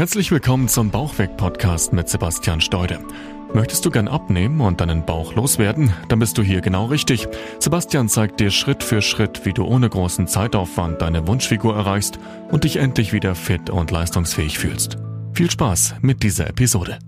Herzlich willkommen zum Bauchweg-Podcast mit Sebastian Steude. Möchtest du gern abnehmen und deinen Bauch loswerden? Dann bist du hier genau richtig. Sebastian zeigt dir Schritt für Schritt, wie du ohne großen Zeitaufwand deine Wunschfigur erreichst und dich endlich wieder fit und leistungsfähig fühlst. Viel Spaß mit dieser Episode.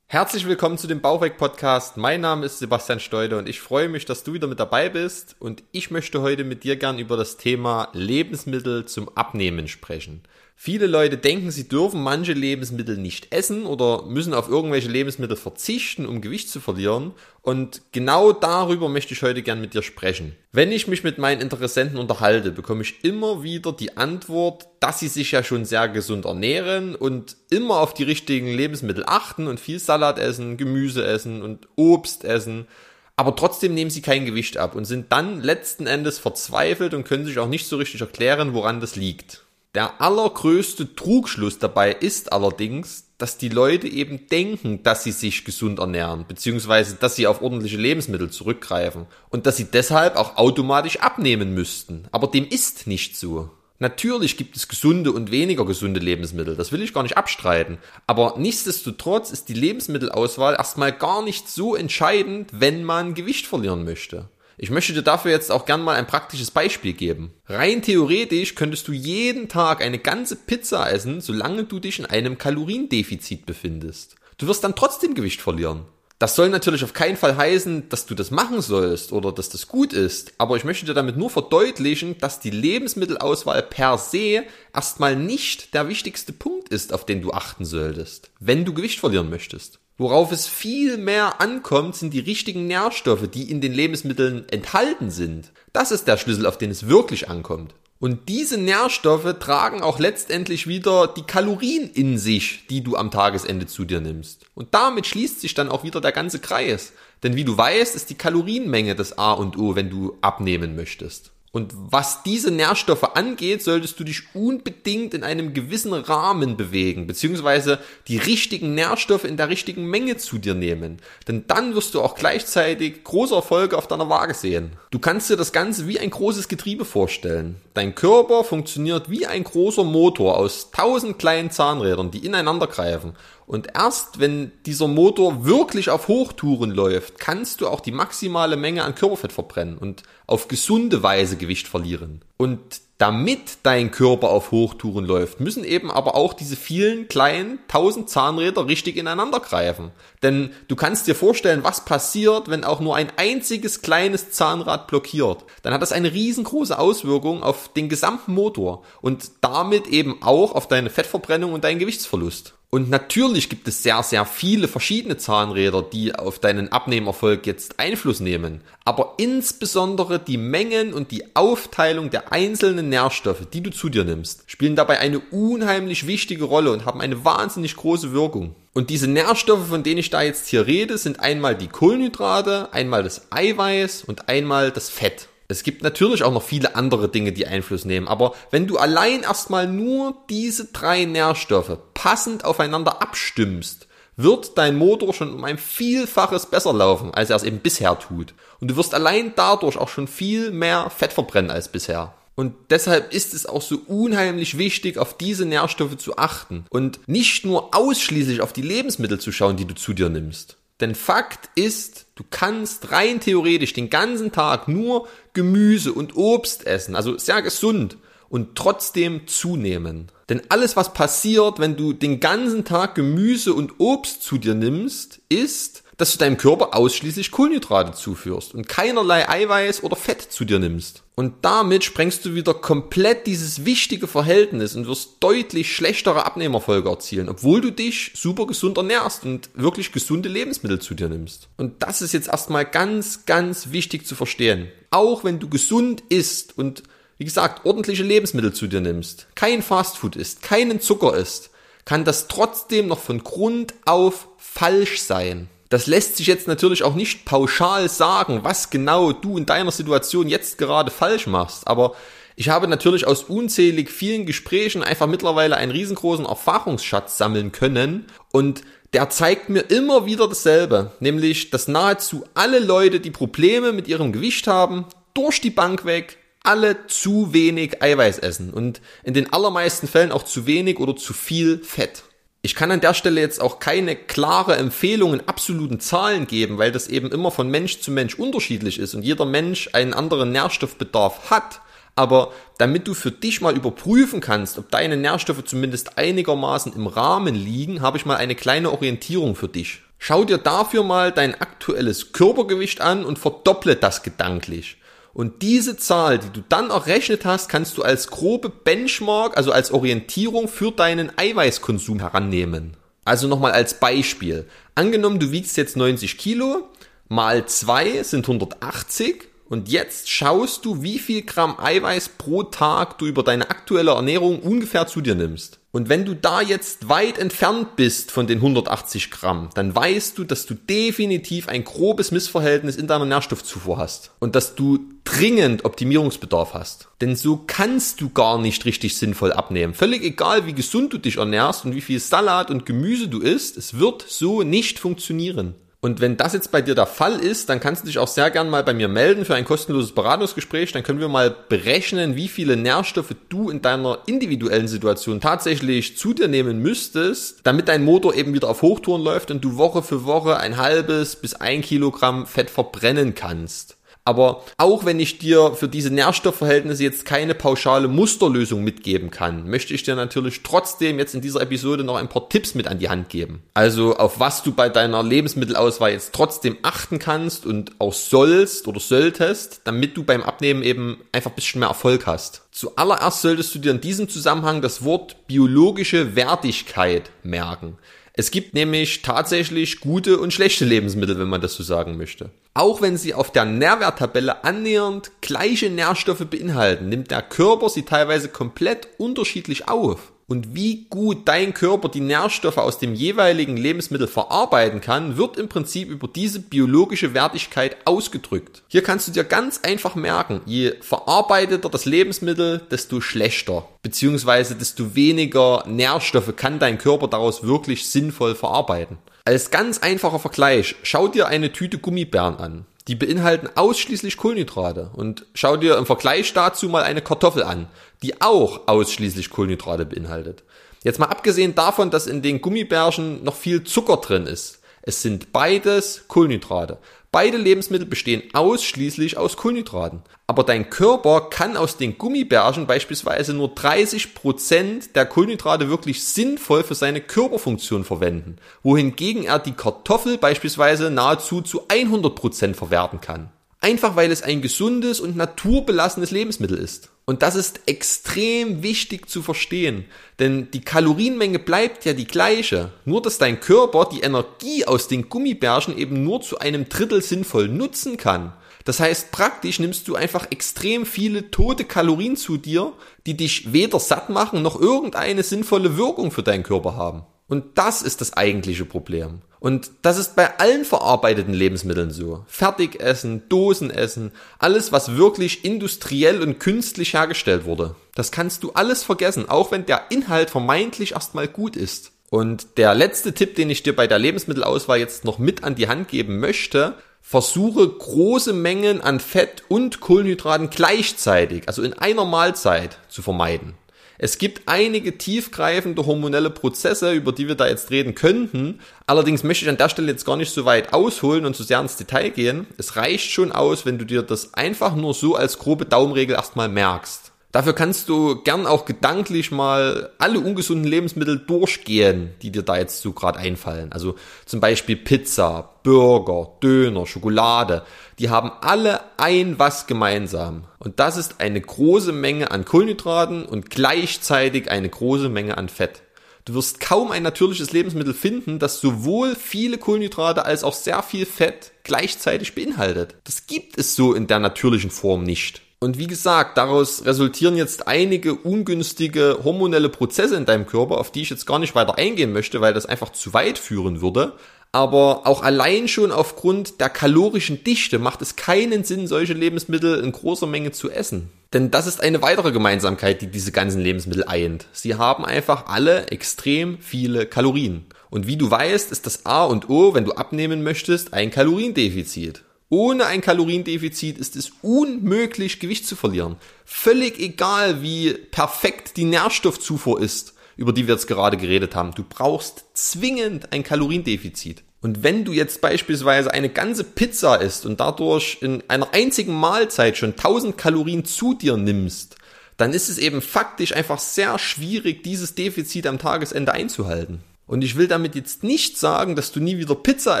Herzlich willkommen zu dem Bauchweg-Podcast. Mein Name ist Sebastian Steude und ich freue mich, dass du wieder mit dabei bist. Und ich möchte heute mit dir gern über das Thema Lebensmittel zum Abnehmen sprechen. Viele Leute denken, sie dürfen manche Lebensmittel nicht essen oder müssen auf irgendwelche Lebensmittel verzichten, um Gewicht zu verlieren. Und genau darüber möchte ich heute gern mit dir sprechen. Wenn ich mich mit meinen Interessenten unterhalte, bekomme ich immer wieder die Antwort, dass sie sich ja schon sehr gesund ernähren und immer auf die richtigen Lebensmittel achten und viel Salat essen, Gemüse essen und Obst essen aber trotzdem nehmen sie kein Gewicht ab und sind dann letzten Endes verzweifelt und können sich auch nicht so richtig erklären, woran das liegt. Der allergrößte Trugschluss dabei ist allerdings, dass die Leute eben denken, dass sie sich gesund ernähren, beziehungsweise dass sie auf ordentliche Lebensmittel zurückgreifen und dass sie deshalb auch automatisch abnehmen müssten. Aber dem ist nicht so. Natürlich gibt es gesunde und weniger gesunde Lebensmittel, das will ich gar nicht abstreiten. Aber nichtsdestotrotz ist die Lebensmittelauswahl erstmal gar nicht so entscheidend, wenn man Gewicht verlieren möchte. Ich möchte dir dafür jetzt auch gern mal ein praktisches Beispiel geben. Rein theoretisch könntest du jeden Tag eine ganze Pizza essen, solange du dich in einem Kaloriendefizit befindest. Du wirst dann trotzdem Gewicht verlieren. Das soll natürlich auf keinen Fall heißen, dass du das machen sollst oder dass das gut ist, aber ich möchte dir damit nur verdeutlichen, dass die Lebensmittelauswahl per se erstmal nicht der wichtigste Punkt ist, auf den du achten solltest, wenn du Gewicht verlieren möchtest. Worauf es viel mehr ankommt, sind die richtigen Nährstoffe, die in den Lebensmitteln enthalten sind. Das ist der Schlüssel, auf den es wirklich ankommt. Und diese Nährstoffe tragen auch letztendlich wieder die Kalorien in sich, die du am Tagesende zu dir nimmst. Und damit schließt sich dann auch wieder der ganze Kreis. Denn wie du weißt, ist die Kalorienmenge das A und O, wenn du abnehmen möchtest. Und was diese Nährstoffe angeht, solltest du dich unbedingt in einem gewissen Rahmen bewegen, beziehungsweise die richtigen Nährstoffe in der richtigen Menge zu dir nehmen. Denn dann wirst du auch gleichzeitig große Erfolge auf deiner Waage sehen. Du kannst dir das Ganze wie ein großes Getriebe vorstellen. Dein Körper funktioniert wie ein großer Motor aus tausend kleinen Zahnrädern, die ineinander greifen. Und erst wenn dieser Motor wirklich auf Hochtouren läuft, kannst du auch die maximale Menge an Körperfett verbrennen und auf gesunde Weise Gewicht verlieren. Und damit dein Körper auf Hochtouren läuft, müssen eben aber auch diese vielen kleinen tausend Zahnräder richtig ineinander greifen. Denn du kannst dir vorstellen, was passiert, wenn auch nur ein einziges kleines Zahnrad blockiert. Dann hat das eine riesengroße Auswirkung auf den gesamten Motor und damit eben auch auf deine Fettverbrennung und deinen Gewichtsverlust. Und natürlich gibt es sehr, sehr viele verschiedene Zahnräder, die auf deinen Abnehmerfolg jetzt Einfluss nehmen. Aber insbesondere die Mengen und die Aufteilung der einzelnen Nährstoffe, die du zu dir nimmst, spielen dabei eine unheimlich wichtige Rolle und haben eine wahnsinnig große Wirkung. Und diese Nährstoffe, von denen ich da jetzt hier rede, sind einmal die Kohlenhydrate, einmal das Eiweiß und einmal das Fett. Es gibt natürlich auch noch viele andere Dinge, die Einfluss nehmen, aber wenn du allein erstmal nur diese drei Nährstoffe passend aufeinander abstimmst, wird dein Motor schon um ein Vielfaches besser laufen, als er es eben bisher tut. Und du wirst allein dadurch auch schon viel mehr Fett verbrennen als bisher. Und deshalb ist es auch so unheimlich wichtig, auf diese Nährstoffe zu achten und nicht nur ausschließlich auf die Lebensmittel zu schauen, die du zu dir nimmst. Denn Fakt ist, du kannst rein theoretisch den ganzen Tag nur Gemüse und Obst essen, also sehr gesund und trotzdem zunehmen. Denn alles, was passiert, wenn du den ganzen Tag Gemüse und Obst zu dir nimmst, ist, dass du deinem Körper ausschließlich Kohlenhydrate zuführst und keinerlei Eiweiß oder Fett zu dir nimmst. Und damit sprengst du wieder komplett dieses wichtige Verhältnis und wirst deutlich schlechtere Abnehmerfolge erzielen, obwohl du dich super gesund ernährst und wirklich gesunde Lebensmittel zu dir nimmst. Und das ist jetzt erstmal ganz, ganz wichtig zu verstehen. Auch wenn du gesund isst und wie gesagt, ordentliche Lebensmittel zu dir nimmst, kein Fastfood isst, keinen Zucker isst, kann das trotzdem noch von Grund auf falsch sein. Das lässt sich jetzt natürlich auch nicht pauschal sagen, was genau du in deiner Situation jetzt gerade falsch machst. Aber ich habe natürlich aus unzählig vielen Gesprächen einfach mittlerweile einen riesengroßen Erfahrungsschatz sammeln können und der zeigt mir immer wieder dasselbe, nämlich dass nahezu alle Leute, die Probleme mit ihrem Gewicht haben, durch die Bank weg alle zu wenig Eiweiß essen und in den allermeisten Fällen auch zu wenig oder zu viel Fett. Ich kann an der Stelle jetzt auch keine klare Empfehlung in absoluten Zahlen geben, weil das eben immer von Mensch zu Mensch unterschiedlich ist und jeder Mensch einen anderen Nährstoffbedarf hat. Aber damit du für dich mal überprüfen kannst, ob deine Nährstoffe zumindest einigermaßen im Rahmen liegen, habe ich mal eine kleine Orientierung für dich. Schau dir dafür mal dein aktuelles Körpergewicht an und verdopple das gedanklich. Und diese Zahl, die du dann errechnet hast, kannst du als grobe Benchmark, also als Orientierung für deinen Eiweißkonsum herannehmen. Also nochmal als Beispiel. Angenommen, du wiegst jetzt 90 Kilo, mal 2 sind 180 und jetzt schaust du, wie viel Gramm Eiweiß pro Tag du über deine aktuelle Ernährung ungefähr zu dir nimmst. Und wenn du da jetzt weit entfernt bist von den 180 Gramm, dann weißt du, dass du definitiv ein grobes Missverhältnis in deiner Nährstoffzufuhr hast. Und dass du dringend Optimierungsbedarf hast. Denn so kannst du gar nicht richtig sinnvoll abnehmen. Völlig egal, wie gesund du dich ernährst und wie viel Salat und Gemüse du isst, es wird so nicht funktionieren. Und wenn das jetzt bei dir der Fall ist, dann kannst du dich auch sehr gern mal bei mir melden für ein kostenloses Beratungsgespräch. Dann können wir mal berechnen, wie viele Nährstoffe du in deiner individuellen Situation tatsächlich zu dir nehmen müsstest, damit dein Motor eben wieder auf Hochtouren läuft und du Woche für Woche ein halbes bis ein Kilogramm Fett verbrennen kannst. Aber auch wenn ich dir für diese Nährstoffverhältnisse jetzt keine pauschale Musterlösung mitgeben kann, möchte ich dir natürlich trotzdem jetzt in dieser Episode noch ein paar Tipps mit an die Hand geben. Also auf was du bei deiner Lebensmittelauswahl jetzt trotzdem achten kannst und auch sollst oder solltest, damit du beim Abnehmen eben einfach ein bisschen mehr Erfolg hast. Zuallererst solltest du dir in diesem Zusammenhang das Wort biologische Wertigkeit merken. Es gibt nämlich tatsächlich gute und schlechte Lebensmittel, wenn man das so sagen möchte. Auch wenn sie auf der Nährwerttabelle annähernd gleiche Nährstoffe beinhalten, nimmt der Körper sie teilweise komplett unterschiedlich auf. Und wie gut dein Körper die Nährstoffe aus dem jeweiligen Lebensmittel verarbeiten kann, wird im Prinzip über diese biologische Wertigkeit ausgedrückt. Hier kannst du dir ganz einfach merken, je verarbeiteter das Lebensmittel, desto schlechter, beziehungsweise desto weniger Nährstoffe kann dein Körper daraus wirklich sinnvoll verarbeiten. Als ganz einfacher Vergleich, schau dir eine Tüte Gummibären an. Die beinhalten ausschließlich Kohlenhydrate. Und schau dir im Vergleich dazu mal eine Kartoffel an, die auch ausschließlich Kohlenhydrate beinhaltet. Jetzt mal abgesehen davon, dass in den Gummibärchen noch viel Zucker drin ist. Es sind beides Kohlenhydrate. Beide Lebensmittel bestehen ausschließlich aus Kohlenhydraten. Aber dein Körper kann aus den Gummibärchen beispielsweise nur 30 Prozent der Kohlenhydrate wirklich sinnvoll für seine Körperfunktion verwenden, wohingegen er die Kartoffel beispielsweise nahezu zu 100 Prozent verwerten kann. Einfach weil es ein gesundes und naturbelassenes Lebensmittel ist. Und das ist extrem wichtig zu verstehen, denn die Kalorienmenge bleibt ja die gleiche, nur dass dein Körper die Energie aus den Gummibärchen eben nur zu einem Drittel sinnvoll nutzen kann. Das heißt, praktisch nimmst du einfach extrem viele tote Kalorien zu dir, die dich weder satt machen noch irgendeine sinnvolle Wirkung für deinen Körper haben. Und das ist das eigentliche Problem. Und das ist bei allen verarbeiteten Lebensmitteln so. Fertigessen, Dosenessen, alles, was wirklich industriell und künstlich hergestellt wurde. Das kannst du alles vergessen, auch wenn der Inhalt vermeintlich erstmal gut ist. Und der letzte Tipp, den ich dir bei der Lebensmittelauswahl jetzt noch mit an die Hand geben möchte, versuche große Mengen an Fett und Kohlenhydraten gleichzeitig, also in einer Mahlzeit zu vermeiden. Es gibt einige tiefgreifende hormonelle Prozesse, über die wir da jetzt reden könnten. Allerdings möchte ich an der Stelle jetzt gar nicht so weit ausholen und so sehr ins Detail gehen. Es reicht schon aus, wenn du dir das einfach nur so als grobe Daumenregel erstmal merkst. Dafür kannst du gern auch gedanklich mal alle ungesunden Lebensmittel durchgehen, die dir da jetzt so gerade einfallen. Also zum Beispiel Pizza, Burger, Döner, Schokolade. Die haben alle ein was gemeinsam. Und das ist eine große Menge an Kohlenhydraten und gleichzeitig eine große Menge an Fett. Du wirst kaum ein natürliches Lebensmittel finden, das sowohl viele Kohlenhydrate als auch sehr viel Fett gleichzeitig beinhaltet. Das gibt es so in der natürlichen Form nicht. Und wie gesagt, daraus resultieren jetzt einige ungünstige hormonelle Prozesse in deinem Körper, auf die ich jetzt gar nicht weiter eingehen möchte, weil das einfach zu weit führen würde. Aber auch allein schon aufgrund der kalorischen Dichte macht es keinen Sinn, solche Lebensmittel in großer Menge zu essen. Denn das ist eine weitere Gemeinsamkeit, die diese ganzen Lebensmittel eint. Sie haben einfach alle extrem viele Kalorien. Und wie du weißt, ist das A und O, wenn du abnehmen möchtest, ein Kaloriendefizit. Ohne ein Kaloriendefizit ist es unmöglich, Gewicht zu verlieren. Völlig egal, wie perfekt die Nährstoffzufuhr ist, über die wir jetzt gerade geredet haben. Du brauchst zwingend ein Kaloriendefizit. Und wenn du jetzt beispielsweise eine ganze Pizza isst und dadurch in einer einzigen Mahlzeit schon 1000 Kalorien zu dir nimmst, dann ist es eben faktisch einfach sehr schwierig, dieses Defizit am Tagesende einzuhalten. Und ich will damit jetzt nicht sagen, dass du nie wieder Pizza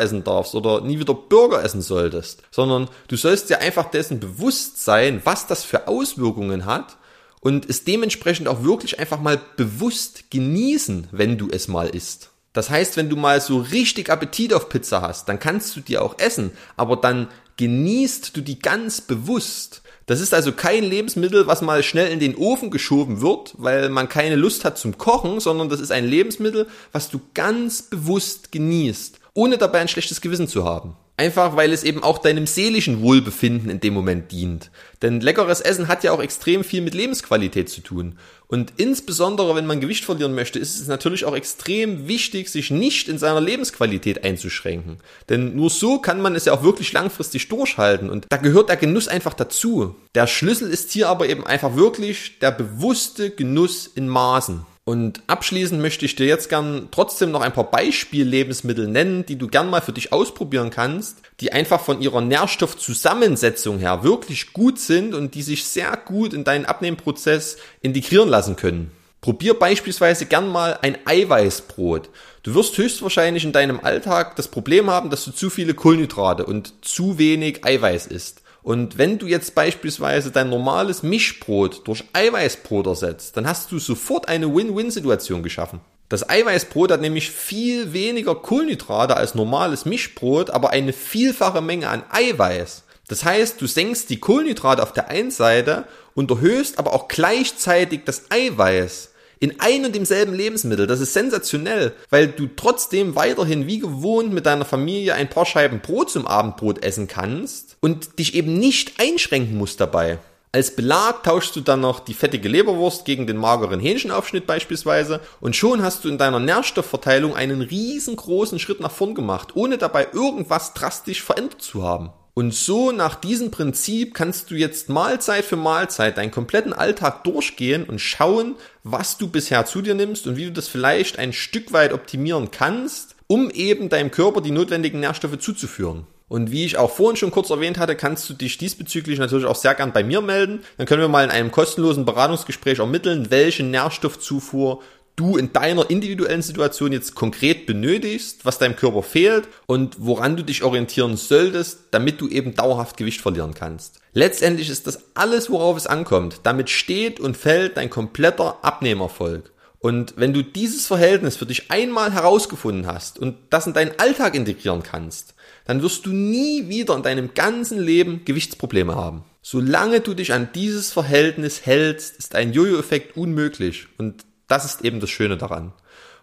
essen darfst oder nie wieder Burger essen solltest, sondern du sollst dir einfach dessen bewusst sein, was das für Auswirkungen hat und es dementsprechend auch wirklich einfach mal bewusst genießen, wenn du es mal isst. Das heißt, wenn du mal so richtig Appetit auf Pizza hast, dann kannst du die auch essen, aber dann genießt du die ganz bewusst. Das ist also kein Lebensmittel, was mal schnell in den Ofen geschoben wird, weil man keine Lust hat zum Kochen, sondern das ist ein Lebensmittel, was du ganz bewusst genießt, ohne dabei ein schlechtes Gewissen zu haben. Einfach weil es eben auch deinem seelischen Wohlbefinden in dem Moment dient. Denn leckeres Essen hat ja auch extrem viel mit Lebensqualität zu tun. Und insbesondere, wenn man Gewicht verlieren möchte, ist es natürlich auch extrem wichtig, sich nicht in seiner Lebensqualität einzuschränken. Denn nur so kann man es ja auch wirklich langfristig durchhalten. Und da gehört der Genuss einfach dazu. Der Schlüssel ist hier aber eben einfach wirklich der bewusste Genuss in Maßen. Und abschließend möchte ich dir jetzt gern trotzdem noch ein paar Beispiellebensmittel nennen, die du gern mal für dich ausprobieren kannst, die einfach von ihrer Nährstoffzusammensetzung her wirklich gut sind und die sich sehr gut in deinen Abnehmprozess integrieren lassen können. Probier beispielsweise gern mal ein Eiweißbrot. Du wirst höchstwahrscheinlich in deinem Alltag das Problem haben, dass du zu viele Kohlenhydrate und zu wenig Eiweiß isst. Und wenn du jetzt beispielsweise dein normales Mischbrot durch Eiweißbrot ersetzt, dann hast du sofort eine Win-Win-Situation geschaffen. Das Eiweißbrot hat nämlich viel weniger Kohlenhydrate als normales Mischbrot, aber eine vielfache Menge an Eiweiß. Das heißt, du senkst die Kohlenhydrate auf der einen Seite und erhöhst aber auch gleichzeitig das Eiweiß in ein und demselben Lebensmittel. Das ist sensationell, weil du trotzdem weiterhin wie gewohnt mit deiner Familie ein paar Scheiben Brot zum Abendbrot essen kannst und dich eben nicht einschränken musst dabei. Als Belag tauschst du dann noch die fettige Leberwurst gegen den mageren Hähnchenaufschnitt beispielsweise und schon hast du in deiner Nährstoffverteilung einen riesengroßen Schritt nach vorn gemacht, ohne dabei irgendwas drastisch verändert zu haben. Und so nach diesem Prinzip kannst du jetzt Mahlzeit für Mahlzeit deinen kompletten Alltag durchgehen und schauen, was du bisher zu dir nimmst und wie du das vielleicht ein Stück weit optimieren kannst, um eben deinem Körper die notwendigen Nährstoffe zuzuführen. Und wie ich auch vorhin schon kurz erwähnt hatte, kannst du dich diesbezüglich natürlich auch sehr gern bei mir melden. Dann können wir mal in einem kostenlosen Beratungsgespräch ermitteln, welche Nährstoffzufuhr du in deiner individuellen Situation jetzt konkret benötigst, was deinem Körper fehlt und woran du dich orientieren solltest, damit du eben dauerhaft Gewicht verlieren kannst. Letztendlich ist das alles, worauf es ankommt. Damit steht und fällt dein kompletter Abnehmerfolg. Und wenn du dieses Verhältnis für dich einmal herausgefunden hast und das in deinen Alltag integrieren kannst, dann wirst du nie wieder in deinem ganzen Leben Gewichtsprobleme haben. Solange du dich an dieses Verhältnis hältst, ist ein Jojo-Effekt unmöglich. Und das ist eben das Schöne daran.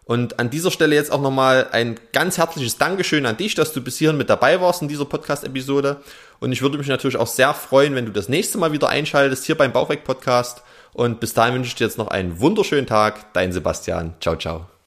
Und an dieser Stelle jetzt auch nochmal ein ganz herzliches Dankeschön an dich, dass du bis hierhin mit dabei warst in dieser Podcast-Episode. Und ich würde mich natürlich auch sehr freuen, wenn du das nächste Mal wieder einschaltest hier beim Bauchweg-Podcast. Und bis dahin wünsche ich dir jetzt noch einen wunderschönen Tag. Dein Sebastian. Ciao, ciao.